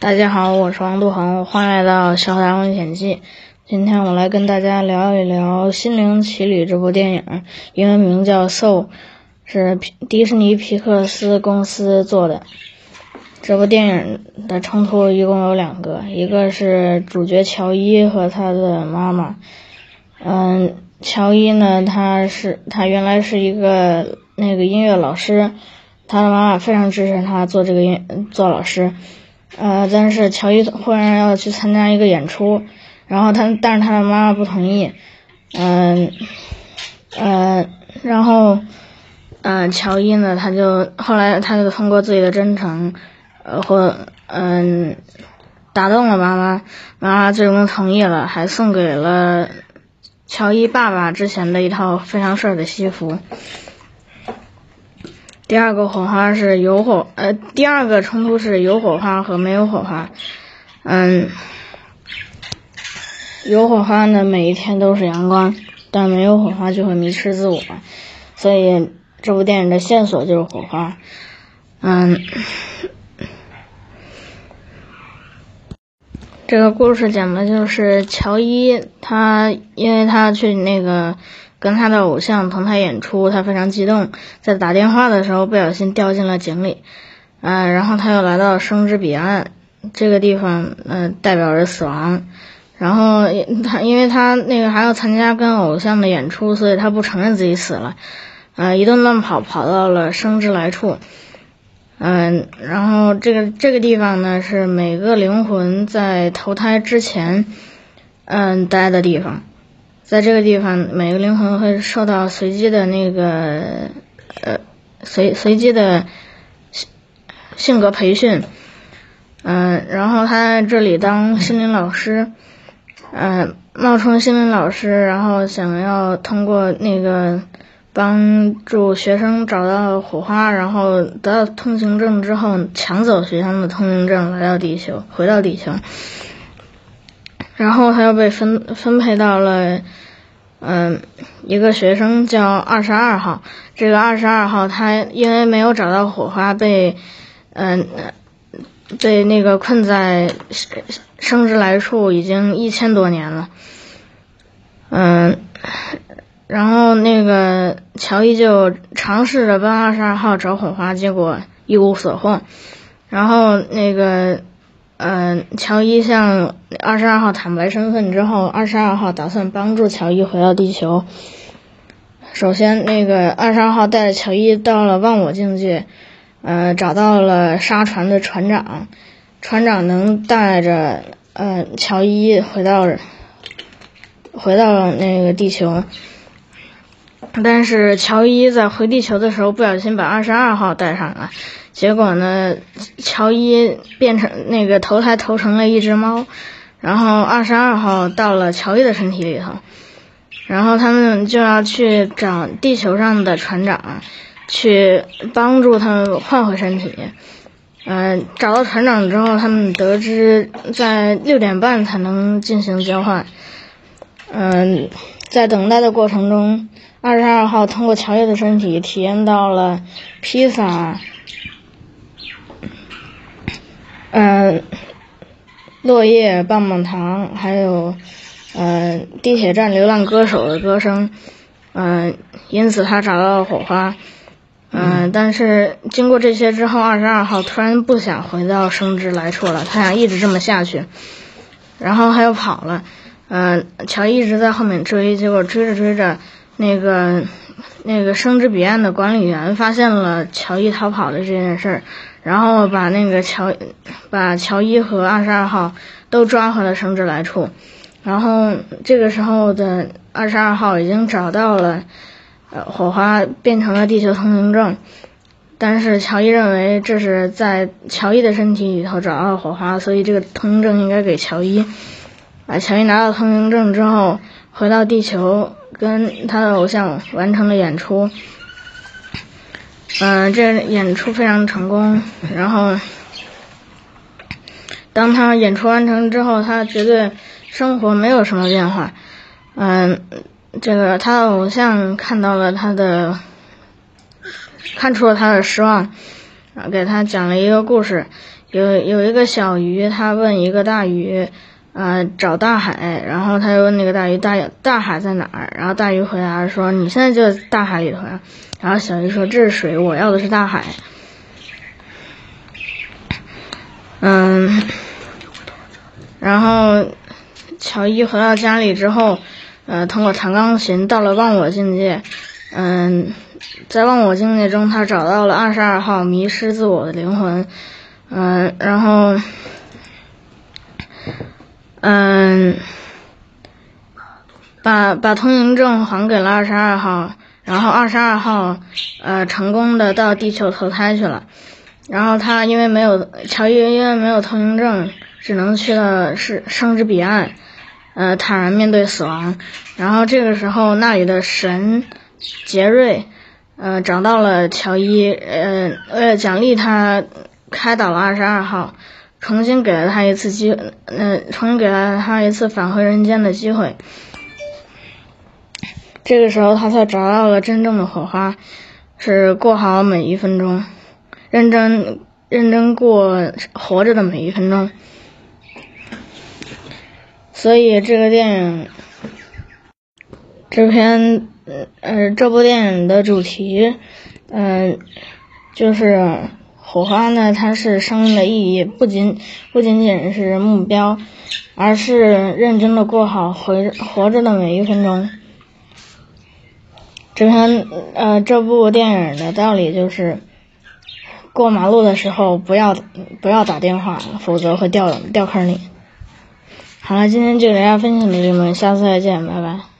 大家好，我是王杜恒，欢迎来到《小达历险记》。今天我来跟大家聊一聊《心灵奇旅》这部电影，英文名叫《Soul》，是迪士尼皮克斯公司做的。这部电影的冲突一共有两个，一个是主角乔伊和他的妈妈。嗯，乔伊呢，他是他原来是一个那个音乐老师，他的妈妈非常支持他做这个音做老师。呃，但是乔伊忽然要去参加一个演出，然后他，但是他的妈妈不同意，嗯，呃，然后，嗯，乔伊呢，他就后来他就通过自己的真诚，呃，或嗯，打动了妈妈，妈妈最终同意了，还送给了乔伊爸爸之前的一套非常帅的西服。第二个火花是有火，呃，第二个冲突是有火花和没有火花。嗯，有火花呢，每一天都是阳光，但没有火花就会迷失自我。所以这部电影的线索就是火花。嗯，这个故事讲的就是乔伊，他因为他去那个。跟他的偶像同台演出，他非常激动，在打电话的时候不小心掉进了井里，嗯，然后他又来到生之彼岸这个地方，嗯，代表着死亡，然后他因为他那个还要参加跟偶像的演出，所以他不承认自己死了，呃，一顿乱跑跑到了生之来处，嗯，然后这个这个地方呢是每个灵魂在投胎之前，嗯，待的地方。在这个地方，每个灵魂会受到随机的那个呃随随机的性性格培训，嗯，然后他在这里当心灵老师，嗯，冒充心灵老师，然后想要通过那个帮助学生找到火花，然后得到通行证之后，抢走学生的通行证，来到地球，回到地球。然后他又被分分配到了，嗯，一个学生叫二十二号。这个二十二号他因为没有找到火花，被嗯被那个困在生之来处已经一千多年了。嗯，然后那个乔伊就尝试着帮二十二号找火花，结果一无所获。然后那个。嗯，乔伊向二十二号坦白身份之后，二十二号打算帮助乔伊回到地球。首先，那个二十二号带着乔伊到了忘我境界，呃，找到了沙船的船长，船长能带着呃乔伊回到回到那个地球。但是乔伊在回地球的时候不小心把二十二号带上了。结果呢，乔伊变成那个投胎投成了一只猫，然后二十二号到了乔伊的身体里头，然后他们就要去找地球上的船长，去帮助他们换回身体。嗯，找到船长之后，他们得知在六点半才能进行交换。嗯，在等待的过程中，二十二号通过乔伊的身体体验到了披萨。嗯，落叶、棒棒糖，还有嗯地铁站流浪歌手的歌声，嗯，因此他找到了火花，嗯，但是经过这些之后，二十二号突然不想回到生之来处了，他想一直这么下去，然后他又跑了，嗯，乔一直在后面追，结果追着追着，那个那个生之彼岸的管理员发现了乔伊逃跑的这件事儿。然后把那个乔，把乔伊和二十二号都抓回了生之来处。然后这个时候的二十二号已经找到了，呃，火花变成了地球通行证。但是乔伊认为这是在乔伊的身体里头找到火花，所以这个通行证应该给乔伊。啊，乔伊拿到通行证之后，回到地球跟他的偶像完成了演出。嗯，这演出非常成功。然后，当他演出完成之后，他觉得生活没有什么变化。嗯，这个他的偶像看到了他的，看出了他的失望，给他讲了一个故事。有有一个小鱼，他问一个大鱼，呃，找大海，然后他又问那个大鱼，大大海在哪儿？然后大鱼回答说，你现在就在大海里头呀。然后小鱼说，这是水，我要的是大海。嗯，然后乔伊回到家里之后，呃，通过弹钢琴到了忘我境界。嗯，在忘我境界中，他找到了二十二号迷失自我的灵魂。嗯，然后，嗯，把把通行证还给了二十二号，然后二十二号呃成功的到地球投胎去了。然后他因为没有乔伊因为没有通行证，只能去了是生之彼岸，呃，坦然面对死亡。然后这个时候，那里的神杰瑞，呃，找到了乔伊，呃，为了奖励他，开导了二十二号，重新给了他一次机，呃，重新给了他一次返回人间的机会。这个时候，他才找到了真正的火花，是过好每一分钟。认真认真过活着的每一分钟，所以这个电影，这篇呃这部电影的主题，嗯，就是火花呢，它是生命的意义，不仅不仅仅是目标，而是认真的过好活活着的每一分钟。这篇呃这部电影的道理就是。过马路的时候不要不要打电话，否则会掉掉坑里。好了，今天就给大家分享到这里，下次再见，拜拜。